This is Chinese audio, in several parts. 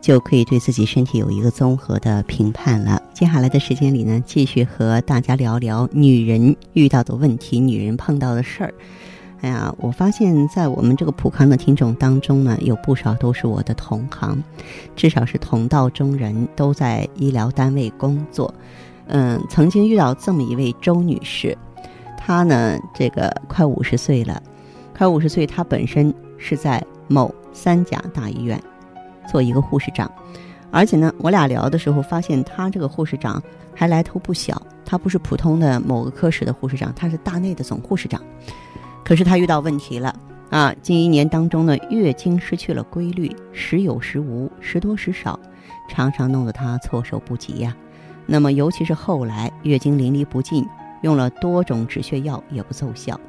就可以对自己身体有一个综合的评判了。接下来的时间里呢，继续和大家聊聊女人遇到的问题，女人碰到的事儿。哎呀，我发现在我们这个普康的听众当中呢，有不少都是我的同行，至少是同道中人，都在医疗单位工作。嗯，曾经遇到这么一位周女士，她呢，这个快五十岁了，快五十岁，她本身是在某三甲大医院。做一个护士长，而且呢，我俩聊的时候发现，他这个护士长还来头不小。他不是普通的某个科室的护士长，他是大内的总护士长。可是他遇到问题了啊！近一年当中呢，月经失去了规律，时有时无，时多时少，常常弄得他措手不及呀。那么，尤其是后来月经淋漓不尽，用了多种止血药也不奏效。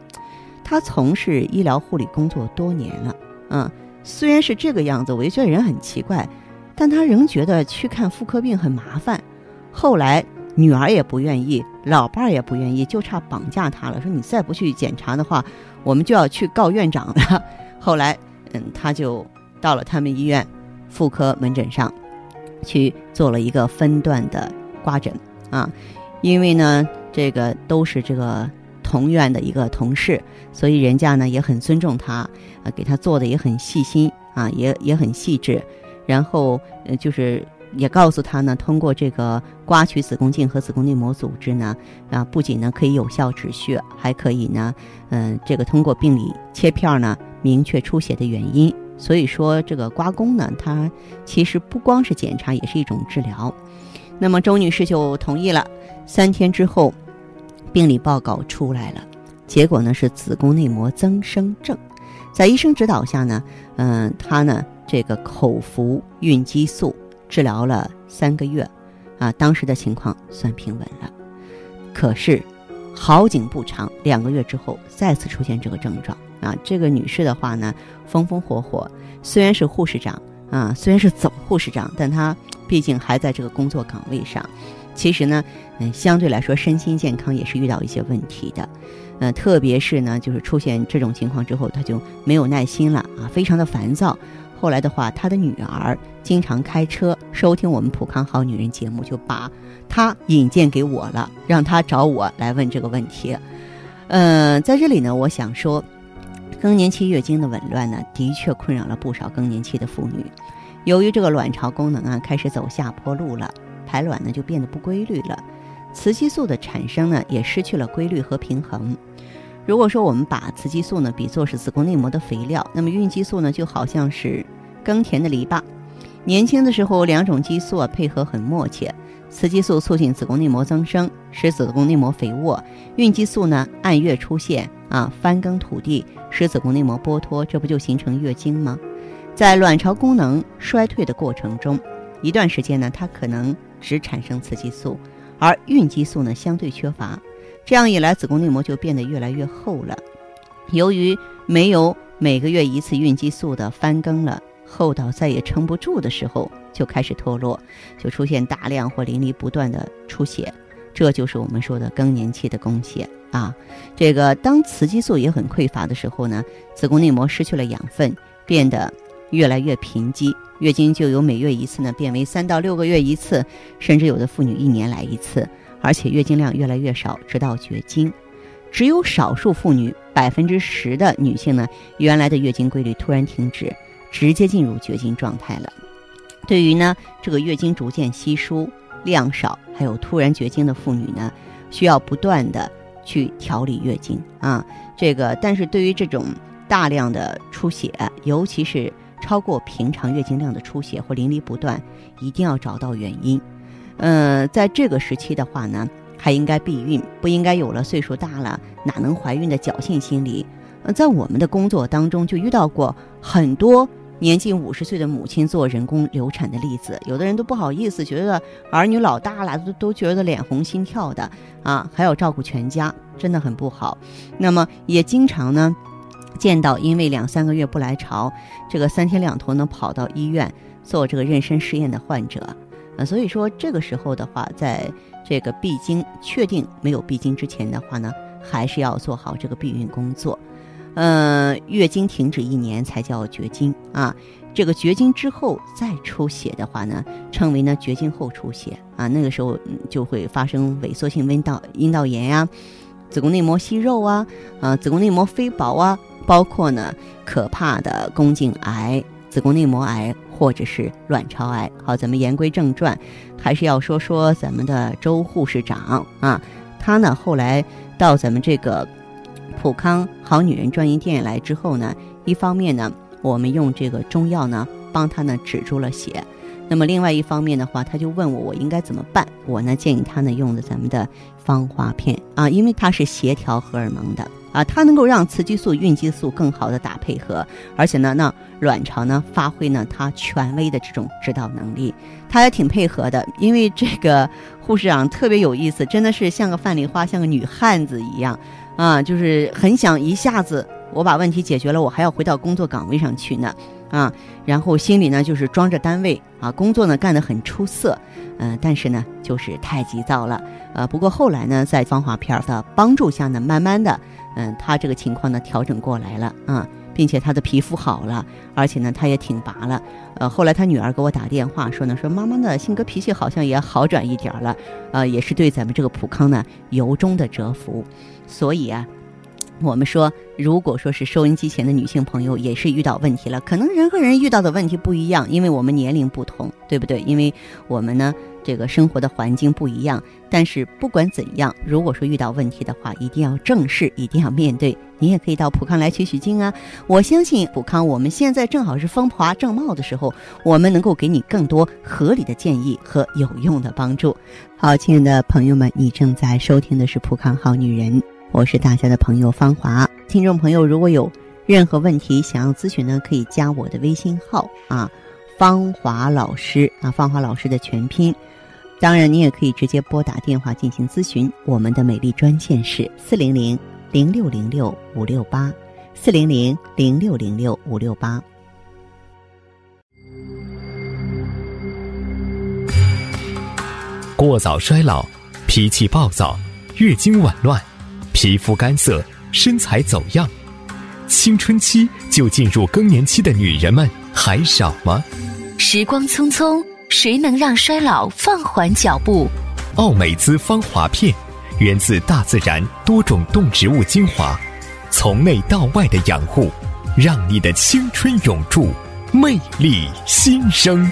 他从事医疗护理工作多年了，嗯。虽然是这个样子，我就觉得人很奇怪，但他仍觉得去看妇科病很麻烦。后来女儿也不愿意，老伴儿也不愿意，就差绑架他了。说你再不去检查的话，我们就要去告院长了。后来，嗯，他就到了他们医院妇科门诊上，去做了一个分段的刮诊啊，因为呢，这个都是这个。同院的一个同事，所以人家呢也很尊重他，啊，给他做的也很细心啊，也也很细致，然后呃就是也告诉他呢，通过这个刮取子宫颈和子宫内膜组织呢，啊，不仅呢可以有效止血，还可以呢，嗯，这个通过病理切片呢明确出血的原因。所以说这个刮宫呢，它其实不光是检查，也是一种治疗。那么周女士就同意了，三天之后。病理报告出来了，结果呢是子宫内膜增生症，在医生指导下呢，嗯，她呢这个口服孕激素治疗了三个月，啊，当时的情况算平稳了。可是好景不长，两个月之后再次出现这个症状啊。这个女士的话呢，风风火火，虽然是护士长啊，虽然是总护士长，但她毕竟还在这个工作岗位上。其实呢，嗯，相对来说，身心健康也是遇到一些问题的，呃，特别是呢，就是出现这种情况之后，他就没有耐心了啊，非常的烦躁。后来的话，他的女儿经常开车收听我们普康好女人节目，就把他引荐给我了，让他找我来问这个问题。呃，在这里呢，我想说，更年期月经的紊乱呢，的确困扰了不少更年期的妇女。由于这个卵巢功能啊，开始走下坡路了。排卵呢就变得不规律了，雌激素的产生呢也失去了规律和平衡。如果说我们把雌激素呢比作是子宫内膜的肥料，那么孕激素呢就好像是耕田的篱笆。年轻的时候，两种激素啊配合很默契，雌激素促进子宫内膜增生，使子宫内膜肥沃；孕激素呢按月出现啊翻耕土地，使子宫内膜剥脱，这不就形成月经吗？在卵巢功能衰退的过程中，一段时间呢它可能。只产生雌激素，而孕激素呢相对缺乏，这样一来，子宫内膜就变得越来越厚了。由于没有每个月一次孕激素的翻耕了，厚到再也撑不住的时候，就开始脱落，就出现大量或淋漓不断的出血。这就是我们说的更年期的宫血啊。这个当雌激素也很匮乏的时候呢，子宫内膜失去了养分，变得越来越贫瘠。月经就由每月一次呢，变为三到六个月一次，甚至有的妇女一年来一次，而且月经量越来越少，直到绝经。只有少数妇女，百分之十的女性呢，原来的月经规律突然停止，直接进入绝经状态了。对于呢，这个月经逐渐稀疏、量少，还有突然绝经的妇女呢，需要不断的去调理月经啊。这个，但是对于这种大量的出血，尤其是。超过平常月经量的出血或淋漓不断，一定要找到原因。嗯，在这个时期的话呢，还应该避孕，不应该有了岁数大了哪能怀孕的侥幸心理。呃，在我们的工作当中就遇到过很多年近五十岁的母亲做人工流产的例子，有的人都不好意思，觉得儿女老大了，都都觉得脸红心跳的啊，还要照顾全家，真的很不好。那么也经常呢见到因为两三个月不来潮，这个三天两头呢跑到医院做这个妊娠试验的患者，呃，所以说这个时候的话，在这个闭经确定没有闭经之前的话呢，还是要做好这个避孕工作。呃，月经停止一年才叫绝经啊。这个绝经之后再出血的话呢，称为呢绝经后出血啊。那个时候就会发生萎缩性阴道阴道炎呀、子宫内膜息肉啊、啊子宫内膜非薄啊，包括呢可怕的宫颈癌、子宫内膜癌或者是卵巢癌。好，咱们言归正传，还是要说说咱们的周护士长啊，她呢后来到咱们这个。普康好女人专营店来之后呢，一方面呢，我们用这个中药呢帮她呢止住了血，那么另外一方面的话，他就问我我应该怎么办？我呢建议他呢用的咱们的芳华片啊，因为它是协调荷尔蒙的啊，它能够让雌激素、孕激素更好的打配合，而且呢，那卵巢呢发挥呢它权威的这种指导能力，他也挺配合的，因为这个护士长特别有意思，真的是像个范丽花，像个女汉子一样。啊，就是很想一下子我把问题解决了，我还要回到工作岗位上去呢，啊，然后心里呢就是装着单位啊，工作呢干得很出色，嗯，但是呢就是太急躁了，呃，不过后来呢，在芳华片的帮助下呢，慢慢的，嗯，他这个情况呢调整过来了啊，并且他的皮肤好了，而且呢他也挺拔了，呃，后来他女儿给我打电话说呢，说妈妈的性格脾气好像也好转一点了，呃，也是对咱们这个普康呢由衷的折服。所以啊，我们说，如果说是收音机前的女性朋友也是遇到问题了，可能人和人遇到的问题不一样，因为我们年龄不同，对不对？因为我们呢，这个生活的环境不一样。但是不管怎样，如果说遇到问题的话，一定要正视，一定要面对。你也可以到普康来取取经啊！我相信普康，我们现在正好是风华正茂的时候，我们能够给你更多合理的建议和有用的帮助。好，亲爱的朋友们，你正在收听的是普康好女人。我是大家的朋友芳华，听众朋友如果有任何问题想要咨询呢，可以加我的微信号啊，芳华老师啊，芳华老师的全拼。当然，你也可以直接拨打电话进行咨询，我们的美丽专线是四零零零六零六五六八，四零零零六零六五六八。过早衰老，脾气暴躁，月经紊乱。皮肤干涩，身材走样，青春期就进入更年期的女人们还少吗？时光匆匆，谁能让衰老放缓脚步？奥美姿芳华片，源自大自然多种动植物精华，从内到外的养护，让你的青春永驻，魅力新生。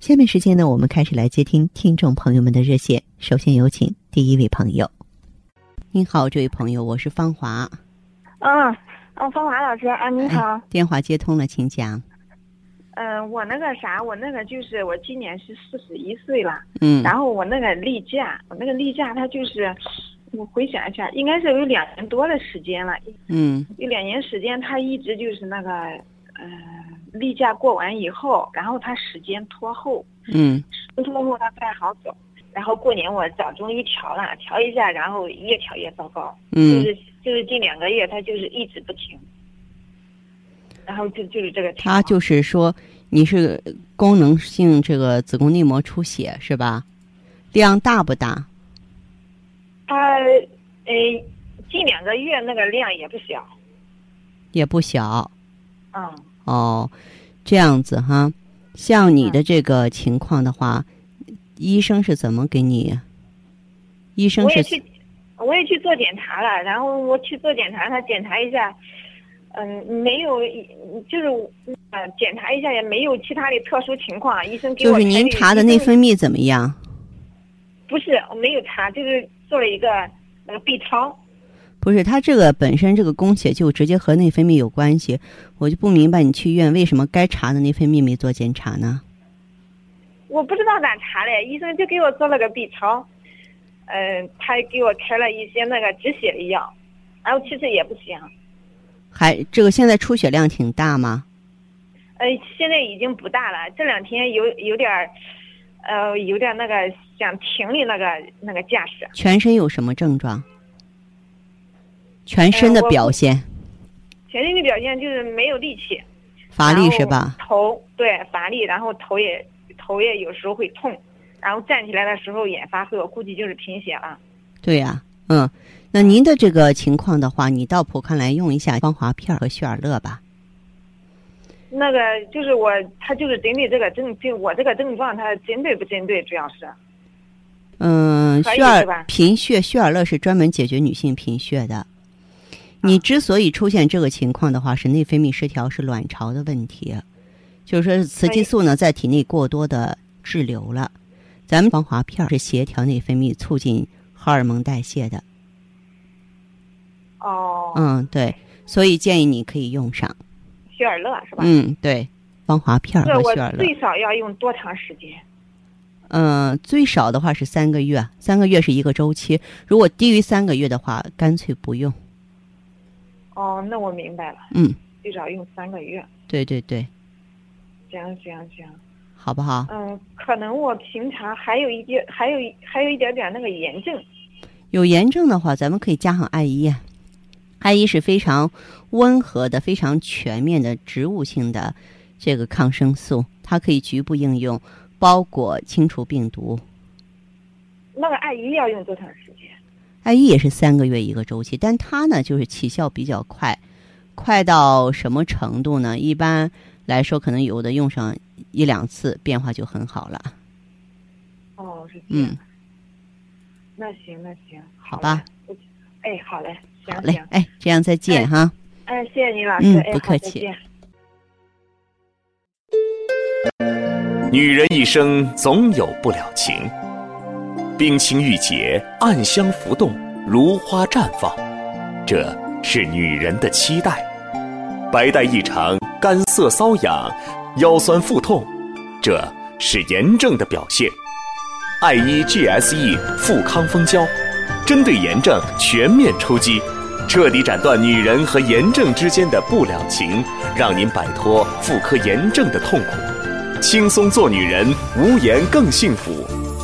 下面时间呢，我们开始来接听听众朋友们的热线。首先有请第一位朋友。您好，这位朋友，我是芳华。嗯，哦，芳华老师啊，您好。电话接通了，请讲。嗯，我那个啥，我那个就是我今年是四十一岁了。嗯。然后我那个例假，我那个例假，它就是，我回想一下，应该是有两年多的时间了。嗯。有两年时间，他一直就是那个，嗯。例假过完以后，然后他时间拖后，嗯，拖后他不太好走。然后过年我找中医调了，调一下，然后越调越糟糕，嗯，就是就是近两个月他就是一直不停，然后就就是这个。他就是说你是功能性这个子宫内膜出血是吧？量大不大？他呃近两个月那个量也不小，也不小，嗯。哦，这样子哈，像你的这个情况的话，医生是怎么给你？医生是，我我也去做检查了，然后我去做检查，他检查一下，嗯，没有，就是呃，检查一下也没有其他的特殊情况，医生给我就是您查的内分泌怎么样？不是，我没有查，就是做了一个那个 B 超。不是，他这个本身这个宫血就直接和内分泌有关系，我就不明白你去医院为什么该查的内分泌没做检查呢？我不知道咋查嘞，医生就给我做了个 B 超，嗯、他给我开了一些那个止血的药，然后其实也不行，还这个现在出血量挺大吗？呃，现在已经不大了，这两天有有点儿，呃，有点那个想停的那个那个架势。全身有什么症状？全身的表现，全身的表现就是没有力气，乏力是吧？头对乏力，然后头也头也有时候会痛，然后站起来的时候眼发涩，估计就是贫血了。对呀、嗯，那您的这个情况的话，你到普康来用一下芳华片和血尔乐吧。那个就是我，他就是针对这个症，就我这个症状，他针对不针对，主要是。嗯，血尔贫血，血尔乐是专门解决女性贫血的。啊你之所以出现这个情况的话，是内分泌失调，是卵巢的问题，就是说雌激素呢在体内过多的滞留了。咱们防滑片儿是协调内分泌、促进荷尔蒙代谢的。哦，嗯，对，所以建议你可以用上。雪尔乐是吧？嗯，对，防滑片和雪尔乐。最少要用多长时间？嗯，最少的话是三个月，三个月是一个周期。如果低于三个月的话，干脆不用。哦，那我明白了，嗯，最少用三个月。对对对，行行行，好不好？嗯，可能我平常还有一点，还有还有一点点那个炎症。有炎症的话，咱们可以加上艾依。艾依是非常温和的、非常全面的植物性的这个抗生素，它可以局部应用，包裹清除病毒。那个艾依要用多长时间？艾依也是三个月一个周期，但它呢就是起效比较快，快到什么程度呢？一般来说，可能有的用上一两次，变化就很好了。哦，是这样。嗯，那行那行，好吧哎，好嘞，行好嘞，，哎，这样再见哈。哎，谢谢您老师，嗯哎，不客气好再见女人一生总有不了情，冰清玉洁，暗香浮动，如花绽放，这是女人的期待。白带异常，干涩瘙痒，腰酸腹痛，这是炎症的表现。爱依 GSE 富康蜂胶，针对炎症全面出击，彻底斩断女人和炎症之间的不了情，让您摆脱妇科炎症的痛苦。轻松做女人，无炎更幸福。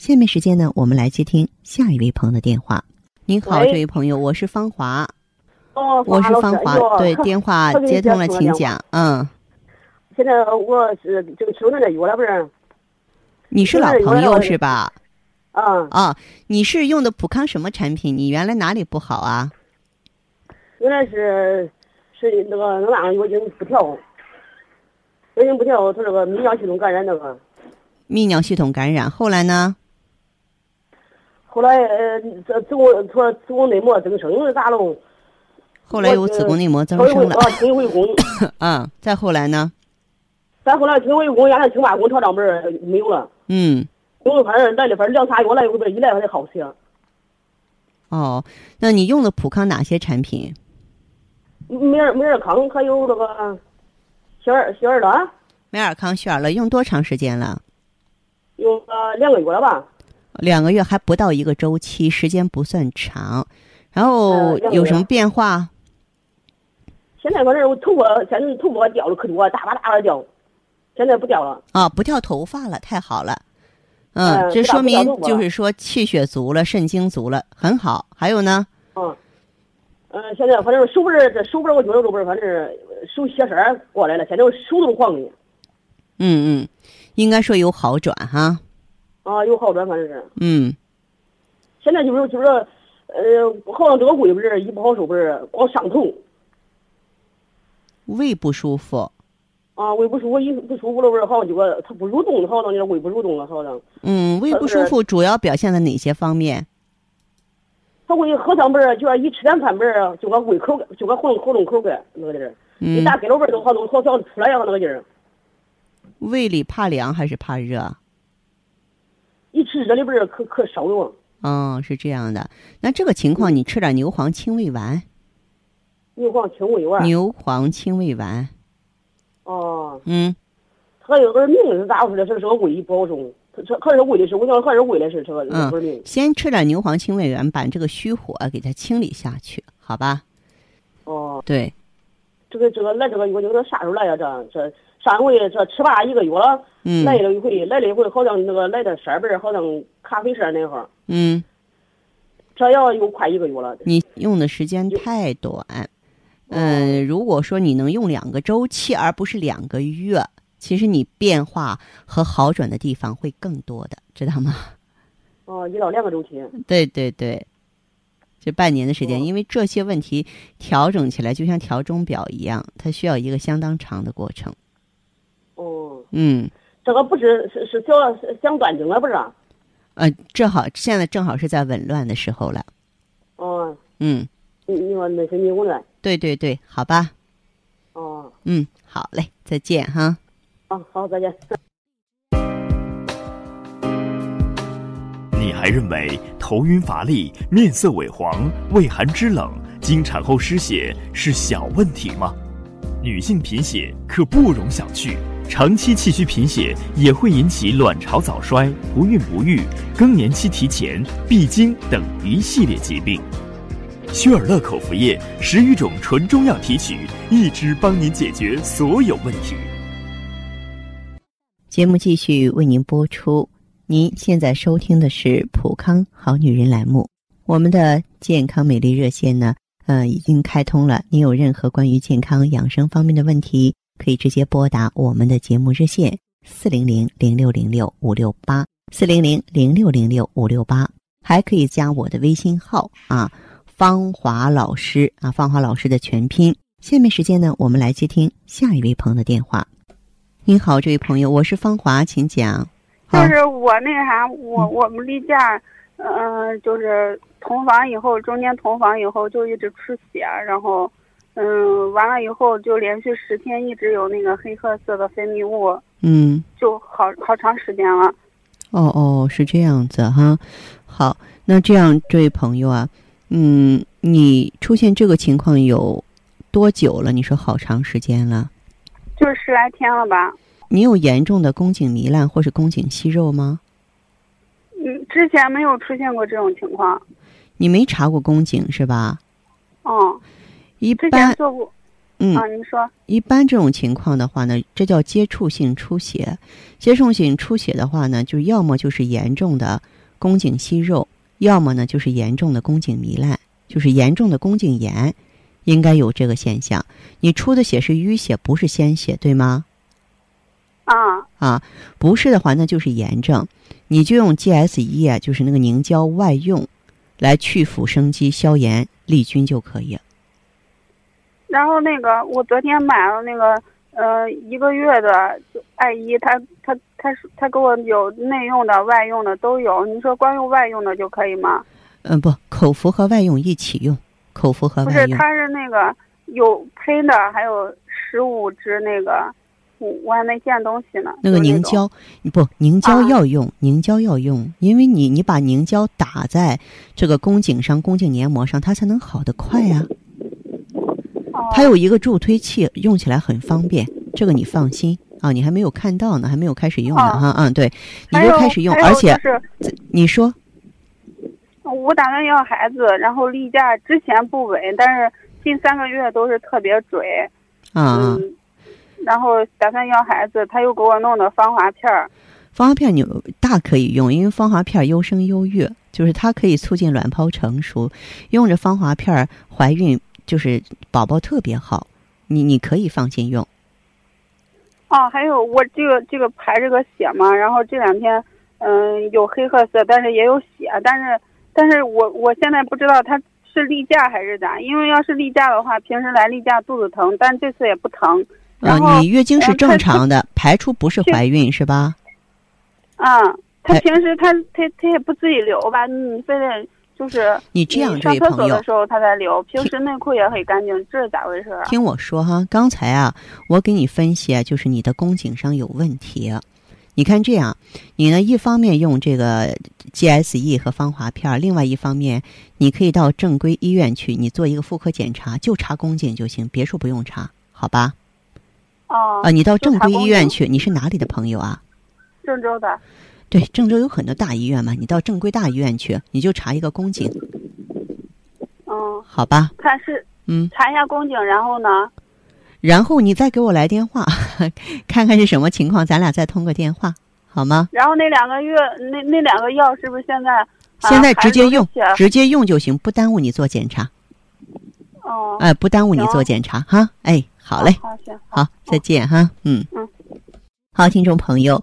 下面时间呢，我们来接听下一位朋友的电话。您好，这位朋友，我是芳华，哦，我是老师芳华哎，对，电话接通了，请讲。嗯，现在我是这个吃那个药了，不是？你是老朋友是吧？嗯，啊，你是用的普康什么产品？你原来哪里不好啊？原来是是那个那样，我已经不调，我已经不调，他这个泌尿系统感染那个。泌尿系统感染，后来呢？后来呃，这子宫说子宫内膜增生咋弄？后来有子宫内膜增生了，啊，听回宫。嗯，再后来呢？再后来听回宫，原来听完宫调账本儿没有了，嗯，用了反正来了，反正两仨月来，后边一来还得好些。哦，那你用的普康哪些产品？美尔美尔康还有那个雪尔雪尔乐，美尔康雪尔乐用多长时间了？用了两个月了吧？两个月还不到一个周期，时间不算长。然后有什么变化？现在反正我头发现在头发掉了可多，大把大把掉，现在不掉了。啊，不掉头发了，太好了。嗯，呃这说明就是说气血足了，肾精足了，很好。还有呢？嗯，嗯，现在反正手不是这手不是我觉得这不是，反正手血色过来了，现在我手都黄的。嗯嗯，应该说有好转哈。啊，有好转，反正是。嗯，现在就是就是，呃，好像这个胃不是一不好受，不是光上头胃不舒服。啊，胃不舒服，一不舒服了，不是好像就个它不蠕动，好像有点胃不蠕动了，好像。嗯，胃不舒呃服主要表现在哪些方面？他胃好像不是，就说一吃点饭不是，就个胃口，就个喉咙喉咙口干那个劲儿，一嗯，打开了味儿都好像好像出来一样那个劲儿。胃里怕凉还是怕热？一吃这里边儿可可烧了。哦，是这样的。那这个情况，你吃点牛黄清胃丸。牛黄清胃丸。牛黄清胃丸。哦，嗯，它有个名是咋回事？是这个胃不好受，它这还是胃的事，我想还是胃的事，这个这嗯个名。先吃点牛黄清胃丸，把这个虚火给它清理下去，好吧？哦，对，这个这个来这个药这个啥时候来呀？这这上回这吃罢一个月了，嗯来了一回，来了一回好像那个来的色儿好像咖啡色那会儿，嗯，这要有快一个月了。你用的时间太短。嗯，如果说你能用两个周期，而不是两个月，其实你变化和好转的地方会更多的，知道吗？哦，一到两个周期。对对对，这半年的时间，哦因为这些问题调整起来就像调钟表一样，它需要一个相当长的过程。哦，嗯，这个不是是是小是想断经了不是？呃，正好现在正好是在紊乱的时候了。哦，嗯，你你说那是你紊乱。对对对，好吧。哦，嗯，好嘞，再见哈。啊，好，再见。你还认为头晕乏力、面色萎黄、畏寒肢冷、经产后失血是小问题吗？女性贫血可不容小觑，长期气虚贫血也会引起卵巢早衰、不孕不育、更年期提前、闭经等一系列疾病。薛尔乐口服液十余种纯中药提取，一支帮您解决所有问题。节目继续为您播出。您现在收听的是《普康好女人》栏目，我们的健康美丽热线呢，呃，已经开通了。您有任何关于健康养生方面的问题，可以直接拨打我们的节目热线四零零零六零六五六八四零零零六零六五六八，还可以加我的微信号啊，芳华老师啊，芳华老师的全拼。下面时间呢，我们来接听下一位朋友的电话。您好，这位朋友，我是芳华，请讲。就是我那啥，我我们例假，嗯、就是同房以后，中间同房以后就一直出血，然后，嗯，完了以后就连续十天一直有那个黑褐色的分泌物，嗯，就好好长时间了。哦哦，是这样子哈。好，那这样，这位朋友啊，嗯，你出现这个情况有多久了？你说好长时间了。就十来天了吧。你有严重的宫颈糜烂或是宫颈息肉吗？嗯，之前没有出现过这种情况。你没查过宫颈是吧？嗯，一般，做过。嗯，啊，你说。一般这种情况的话呢，这叫接触性出血。接触性出血的话呢，就是要么就是严重的宫颈息肉，要么呢就是严重的宫颈糜烂，就是严重的宫颈炎，应该有这个现象。你出的血是淤血，不是鲜血，对吗？啊，啊，不是的话，那就是炎症，你就用 GS 一啊，就是那个凝胶外用，来去腐生肌、消炎、利菌就可以。然后那个我昨天买了那个呃一个月的艾依，他他他说他给我有内用的、外用的都有。你说光用外用的就可以吗？嗯，不，口服和外用一起用，口服和不是，外用。它是那个有喷的，还有十五支那个，我我还没见东西呢。那个凝胶，不，凝胶啊要用，凝胶要用，因为你你把凝胶打在这个宫颈上、宫颈黏膜上，它才能好得快呀、哦它有一个助推器，用起来很方便。这个你放心啊，你还没有看到呢，还没有开始用呢啊哈，嗯，对，你就开始用，而且就是你说我打算要孩子，然后例假之前不稳，但是近三个月都是特别准。啊，嗯，然后打算要孩子，他又给我弄的芳华片儿。芳华片你大可以用，因为芳华片优生优育，就是它可以促进卵泡成熟，用着芳华片怀孕就是宝宝特别好，你你可以放心用。哦，还有我这个这个排这个血嘛，然后这两天嗯有黑褐色，但是也有血，但是但是我我现在不知道它是例假还是咋，因为要是例假的话，平时来例假肚子疼，但这次也不疼。啊、呃、你月经是正常的，排出不是怀孕是吧？啊，他哎平时他他他也不自己流吧？你非得就是你这样，这位朋友的，时候他才流，平时内裤也很干净，这是咋回事啊？听我说哈，刚才啊，我给你分析啊，就是你的宫颈上有问题。你看这样，你呢一方面用这个 GSE 和芳华片儿，另外一方面你可以到正规医院去，你做一个妇科检查，就查宫颈就行，别处不用查，好吧？哦，啊，你到正规医院去，你是哪里的朋友啊？郑州的。对，郑州有很多大医院嘛，你到正规大医院去，你就查一个宫颈，嗯，好吧？看是嗯，查一下宫颈，然后呢？然后你再给我来电话，看看是什么情况，咱俩再通个电话，好吗？然后那两个月那那两个药是不是现在？啊现在直接用直接用就行，不耽误你做检查，哦，哎、不耽误你做检查哈。哎，好嘞，好行好，再见哈，嗯嗯。好，听众朋友，